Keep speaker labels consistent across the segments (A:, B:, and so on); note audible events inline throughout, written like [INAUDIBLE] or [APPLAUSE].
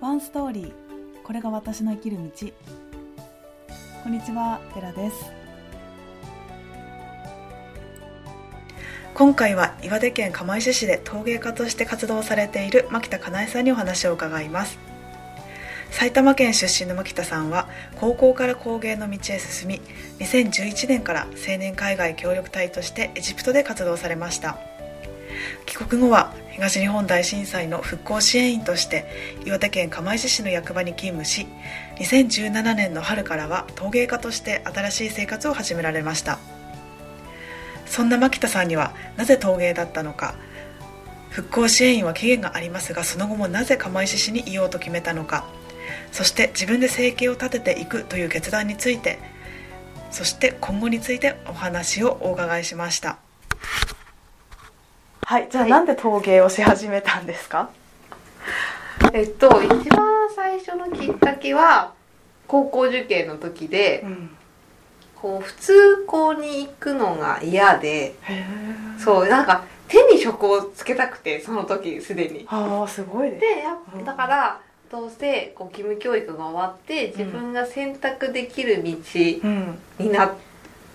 A: ワンストーリー。これが私の生きる道。こんにちは寺です。今回は岩手県釜石市で陶芸家として活動されている牧田かなえさんにお話を伺います。埼玉県出身の牧田さんは高校から工芸の道へ進み2011年から青年海外協力隊としてエジプトで活動されました。帰国後は東日本大震災の復興支援員として岩手県釜石市の役場に勤務し2017年の春からは陶芸家として新しい生活を始められました。そんな牧田さんにはなぜ陶芸だったのか。復興支援員は期限がありますがその後もなぜ釜石市にいようと決めたのか。そして自分で生計を立てていくという決断についてそして今後についてお話をお伺いしました。はいじゃあ、なんで陶芸をし始めたんですか？
B: えっと一番最初のきっかけは高校受験の時で、
A: うん。
B: こう普通校に行くのが嫌で
A: へ
B: そうなんか手に職をつけたくてその時すでに。
A: ああすごいです
B: でや
A: うん
B: だからどうせこう義務教育が終わって自分が選択できる道
A: うん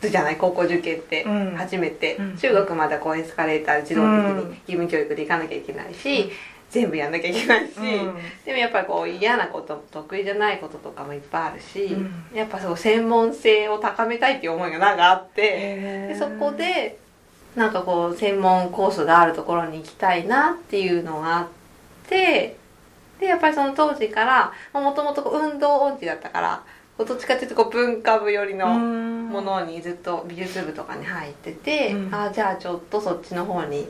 B: じゃない高校受験って初めて、中学までこうエスカレーター自動的に義務教育で行かなきゃいけないし、全部やんなきゃいけないし、でもやっぱりこう嫌なこと得意じゃないこととかもいっぱいあるし、やっぱそう専門性を高めたいっていう思いがなんかあって、でそこでなんかこう専門コースがあるところに行きたいなっていうの。があってでやっぱりその。当時からもともと運動音痴だったからどっちかっていうとこう文化部寄りのものにずっと美術部とかに入ってて、
A: うん。
B: あじゃあちょっとそっちの方に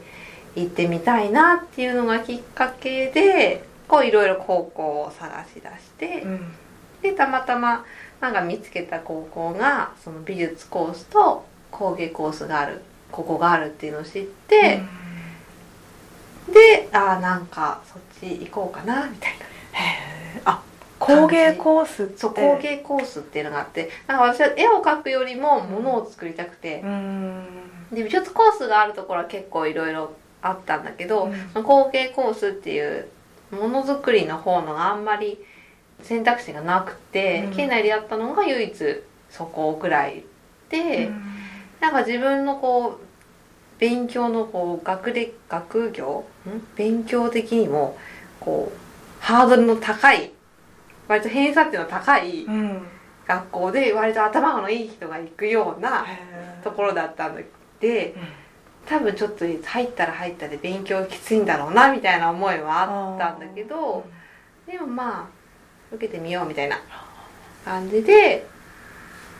B: 行ってみたいなっていうのがきっかけでこういろいろ高校を探し出して、
A: うん。
B: でたまたまなんか見つけた高校がその美術コースと工芸コースがあるここがあるっていうのを知って、でああなんかそっち行こうかなみたいな [LAUGHS]
A: 工芸コースって。
B: そう工芸コースっていうのがあってなんか私は絵を描くよりも物を作りたくて。
A: う、ん。
B: で美術コースがあるところは結構いろいろあったんだけど、
A: うん。
B: その工芸コースっていうものづくりの方のがあんまり選択肢がなくて、
A: うん。
B: 県内でやったのが唯一そこくらいで、
A: うん。
B: なんか自分のこう勉強のこう学歴学業？ん？勉強的にもこうハードルの高い割と偏差値の高い
A: うん。
B: 学校で割と頭のいい人が行くようなところだったので
A: うん。
B: 多分ちょっと入ったら入ったで勉強きついんだろうなみたいな思いはあったんだけどでもまあ受けてみようみたいな感じで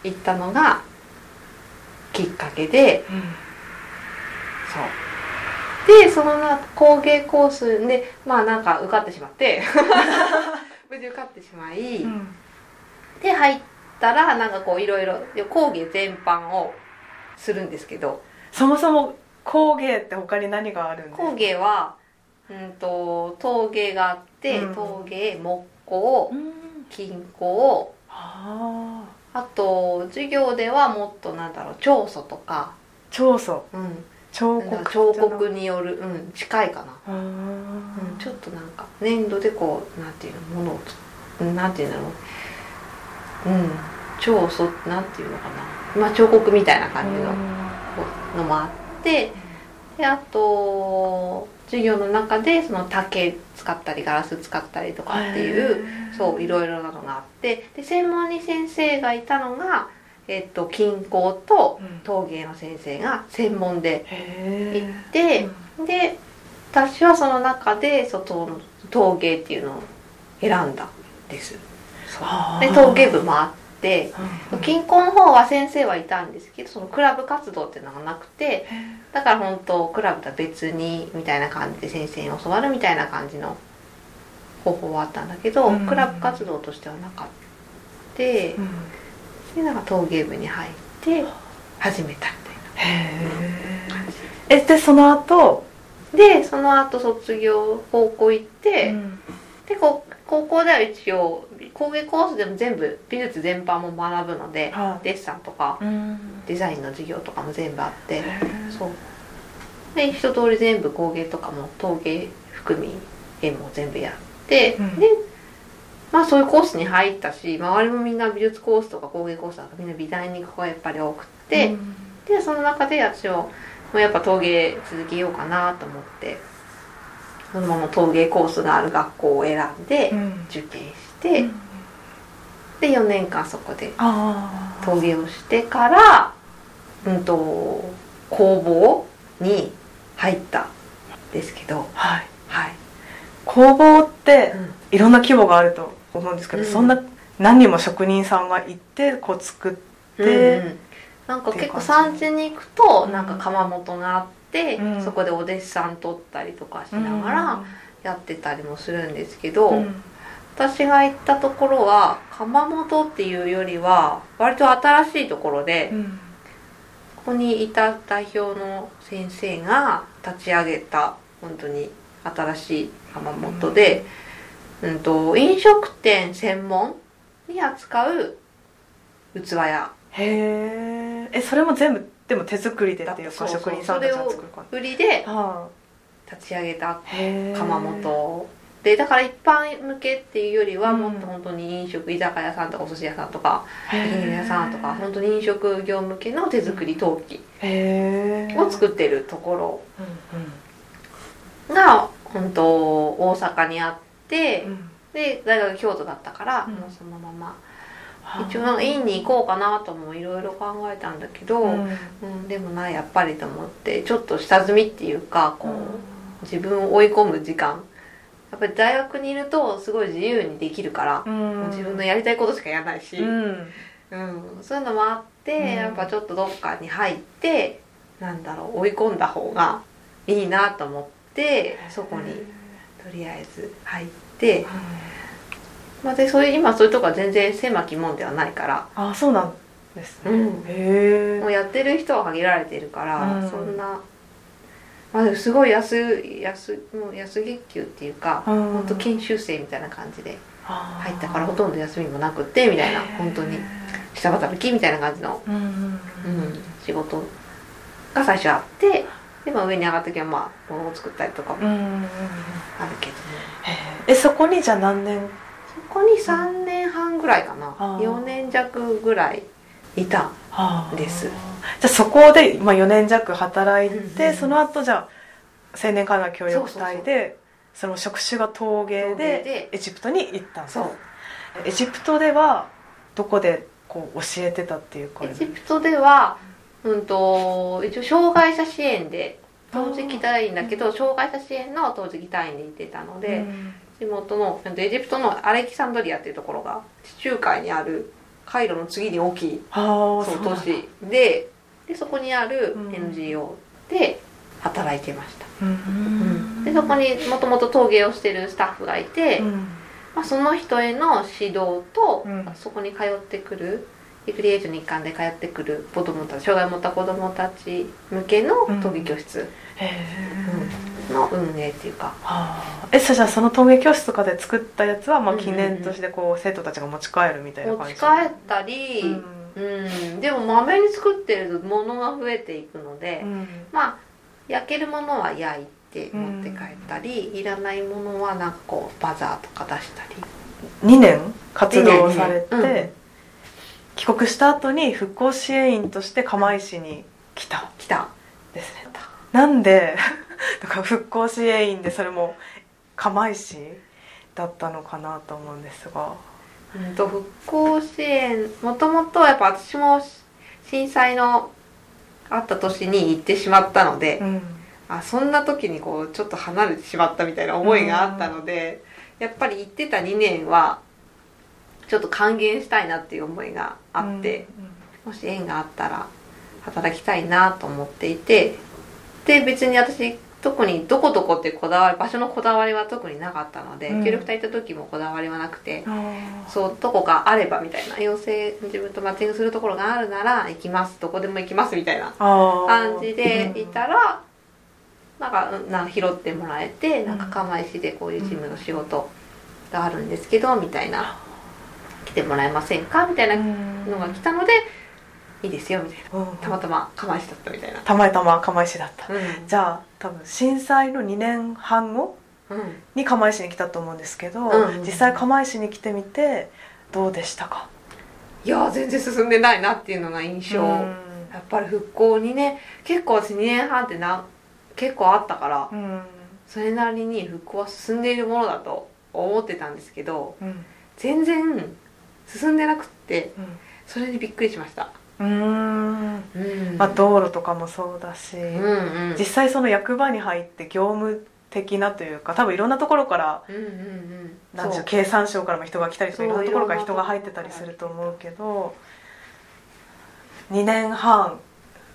B: 行ったのがきっかけで
A: うん。
B: そう。でそのな工芸コースでまあなんか受かってしまって [LAUGHS] 無事受かってしまい、
A: うん。
B: で入ったらなんかこういろいろ工芸全般をするんですけど。
A: そもそも工芸って他に何があるんですか？
B: 工芸は、うん、と陶芸があって、
A: うん。
B: 陶芸木工
A: うん。
B: 金工。
A: あ
B: と授業ではもっとなんだろう彫塑とか、
A: 彫塑
B: うん、
A: 彫刻
B: 彫刻による、うん、近いかな、うん、ちょっとなんか粘土でこうなんていうのものをつなんていうんだろう。うん彫塑なんていうのかな。まあ彫刻みたいな感じののもあって。であと授業の中でその竹使ったりガラス使ったりとかっていうそういろいろなのがあって。で専門に先生がいたのが、えっと、金工と
A: うん。
B: 陶芸の先生が専門で
A: へ
B: 行って、で私はその中で外の陶芸っていうのを選んだんです。で陶芸部もあって金工の方は先生はいたんですけどそのクラブ活動っていうのがなくてだから本当クラブとは別にみたいな感じで先生に教わるみたいな感じの方法はあったんだけど、
A: うん。
B: クラブ活動としてはなかったでなんか陶芸部に入って始めたみたいな感じ。
A: えでその後？
B: でその後卒業高校行って、
A: うん。
B: でこ高校では一応工芸コースでも全部美術全般も学ぶので、
A: はい。
B: デッサンとか
A: うん。
B: デザインの授業とかも全部あって、そう。で一通り全部工芸とかも陶芸含み絵も全部やって、
A: うん。
B: でまあそういうコースに入ったし周りもみんな美術コースとか工芸コースとかみんな美大に行く子がやっぱり多くって、
A: うん。
B: でその中で私ももうやっぱ陶芸続けようかなと思ってそのまま陶芸コースがある学校を選んで
A: うん。
B: 受験して、
A: うん。
B: で4年間そこで陶芸をしてから、うん、と工房に入ったんですけど。
A: はい。
B: はい、
A: 工房って
B: うん。
A: いろんな規模があると思うんですけど、
B: うん。
A: そんな何人も職人さんがいてこう作って、
B: うん。うんなんか結構産地に行くと
A: うん
B: なんか窯元があって、
A: うん。
B: そこでお弟子さん取ったりとかしながら
A: うん。
B: やってたりもするんですけど、
A: うん。
B: 私が行ったところは窯元っていうよりは割と新しいところで、
A: うん。
B: ここにいた代表の先生が立ち上げた本当に新しい窯元で、うんと飲食店専門に扱う器屋。
A: へー。えそれも全部でも手作りでっていうか職人さんたちが作るか
B: 売りで
A: は
B: 立ち上げた窯元。でだから一般向けっていうよりは
A: うん。
B: もっと本当に飲食居酒屋さんとかお寿司屋さんとか
A: へ
B: 焼き肉屋さんとか本当に飲食業向けの手作り陶器を作ってるとこ
A: うんうん。
B: ろが本当大阪にあって
A: うん
B: で大学京都だったから、
A: うん。
B: もうそのまま。
A: はあ。
B: 一応なんか院に行こうかなともいろいろ考えたんだけど、
A: う
B: うん
A: ん
B: でもなやっぱりと思ってちょっと下積みっていうかこう、
A: うん。
B: 自分を追い込む時間。やっぱり大学にいるとすごい自由にできるから、
A: うん。
B: もう自分のやりたいことしかやらないし、
A: うん。
B: うん。そういうのもあって、
A: うん。
B: やっぱちょっとどっかに入ってなんだろう追い込んだ方がいいなと思ってそこにとりあえず入って、まあ、でそういう今そういうとこは全然狭きもんではないから、
A: あそうなんですね、
B: うん。
A: へえ
B: もうやってる人は限られてるから、
A: うん。
B: そんな。まあ、すごい安安もう安月給っていうか、
A: うん。
B: 本当研修生みたいな感じで入
A: 入
B: ったからほとんど休みもなくってみたいな本当に。下働きみたいな感じの、
A: うんうん。
B: うん、仕事が最初あってで、まあ、上に上がった時はまあ物を作ったりとかも
A: うんうんうん。
B: あるけども、
A: へーえそこにじゃあ何年？
B: そこに3年半ぐらいかな、
A: あー。
B: 4年弱ぐらいいたです。
A: じゃあそこで、まあ、4年弱働いて、
B: うんうん。
A: その後じゃあ青年海外協力隊でその職種が陶芸で
B: で。
A: エジプトに行ったんです
B: そう。
A: エジプトではどこでこう教えてたっていうか
B: エジプトでは、うん、と一応障害者支援で陶磁器隊員だけど障害者支援の陶磁器隊員で行ってたので、
A: うん。
B: 地元のエジプトのアレキサンドリアっていうところが地中海にあるカイロの次に大きいそう都市ででそこにある
A: うん。
B: NGO で働いてました、
A: うん。
B: でそこにもともと陶芸をしてるスタッフがいて、
A: うん。
B: まあ、その人への指導と、
A: うん。
B: そこに通ってくるリクリエイトの一環で通ってくる子供たち障害を持った子供たち向けの陶芸教室。
A: へえ
B: の運営っていうか、
A: はあ。えそじゃあその陶芸教室とかで作ったやつは、まあ、
B: うんうんうん。
A: 記念としてこう生徒たちが持ち帰るみたいな
B: 持
A: 感じ？
B: ち帰ったり、
A: うん。
B: うん、でもまめに作ってると物が増えていくので、
A: うん。
B: まあ焼けるものは焼いて持って帰ったり、いらないものはなんかこうバザーとか出したり。
A: 2年活動されて、
B: うん
A: 帰国した後に復興支援員として釜石に来た。
B: 来た。
A: ですね。なんで [LAUGHS] だから復興支援員でそれも釜石だったのかなと思うんですが。
B: うんと復興支援もともとやっぱ私も震災のあった年に行ってしまったので、
A: うん。
B: あそんな時にこうちょっと離れてしまったみたいな思いがあったので、やっぱり行ってた2年はちょっと還元したいなっていう思いがあって、もし縁があったら働きたいなと思っていてで別に私特にどこどこってこだわり場所のこだわりは特になかったので、
A: うん。
B: 協力隊行った時もこだわりはなくて、
A: うん
B: そうどこがあればみたいな要請自分とマッチングするところがあるなら行きます。どこでも行きますみたいな感じでいたら、なんかうんなんか拾ってもらえてなんか釜石でこういう事務の仕事があるんですけどみたいな。来てもらえませんか？みたいなのが来たのでいいですよみたいな。
A: うん。
B: たまたま釜石だったみたいな、
A: たまたま釜石だった。
B: うん。
A: じゃあ多分震災の2年半後
B: うん。
A: に釜石に来たと思うんですけど、
B: うん。
A: 実際釜石に来てみてどうでしたか？
B: いやー全然進んでないなっていうのが印象、
A: うん。
B: やっぱり復興にね結構私2年半ってな結構あったから
A: うん。
B: それなりに復興は進んでいるものだと思ってたんですけど
A: うん。
B: 全然進んでなくって
A: うん。
B: それにびっくりしました。
A: うーん。
B: うん。
A: まあ、道路とかもそうだし、
B: うんうん。
A: 実際その役場に入って業務的なというか多分いろんなところから
B: うんうんうん。
A: なんでしょう経産省からも人が来たりとかいろんなところから人が入ってたりすると思うけど2年半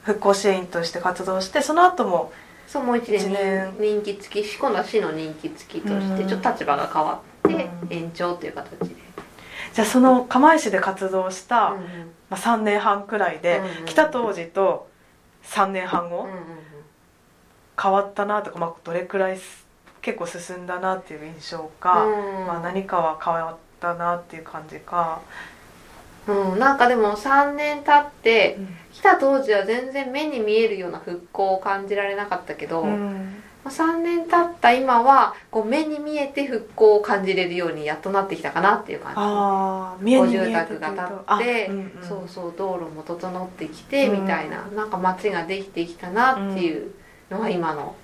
A: 復興支援員として活動してその後も
B: そうもう一
A: 一
B: 年。
A: 年
B: 人気付き今度は市の人気付きとして
A: うん。
B: ちょっと立場が変わって
A: うん。
B: 延長という形で、
A: じゃあその釜石で活動した、まあ、3年半くらいで、来た当時と3年半後、変わったなとか、まあ、どれくらいす結構進んだなっていう印象か、
B: うん。
A: まあ、何かは変わったなっていう感じか。
B: うん、なんかでも3年経って
A: うん。
B: 来た当時は全然目に見えるような復興を感じられなかったけど、
A: うん。
B: まあ3年経った今はこう目に見えて復興を感じれるようにやっとなってきたかなっていう感
A: ああ見えに見え
B: 住
A: て
B: 宅が建って
A: あうんうん。
B: じ、そうそう道路も整ってきて
A: うん
B: みたいな、なんか街ができてきたなっていうのが今の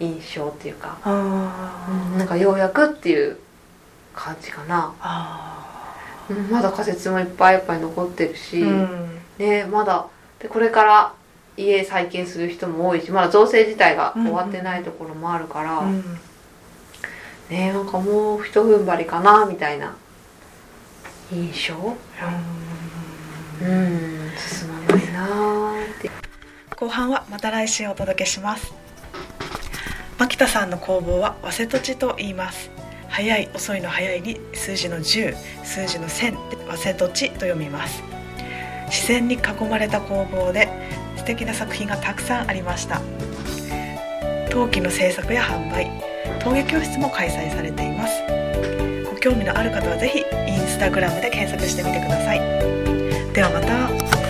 B: 印象っていうか、
A: あー。
B: なんかようやくっていう感じかな、
A: あ
B: うんまだ仮設もいっぱいいっぱい残ってるし、ねまだでこれから家再建する人も多いしまだ造成自体が終わってないところもあるから、
A: うん。
B: ねなんかもう一踏ん張りかなみたいな印象？うん。進まないなーって。
A: 後半はまた来週お届けします。牧田さんの工房は早瀬土地と言います。早い遅いの早いに数字の10数字の1000で早瀬土地と読みます。自然に囲まれた工房で素敵な作品がたくさんありました。陶器の制作や販売陶芸教室も開催されています。ご興味のある方はぜひインスタグラムで検索してみてください。ではまた。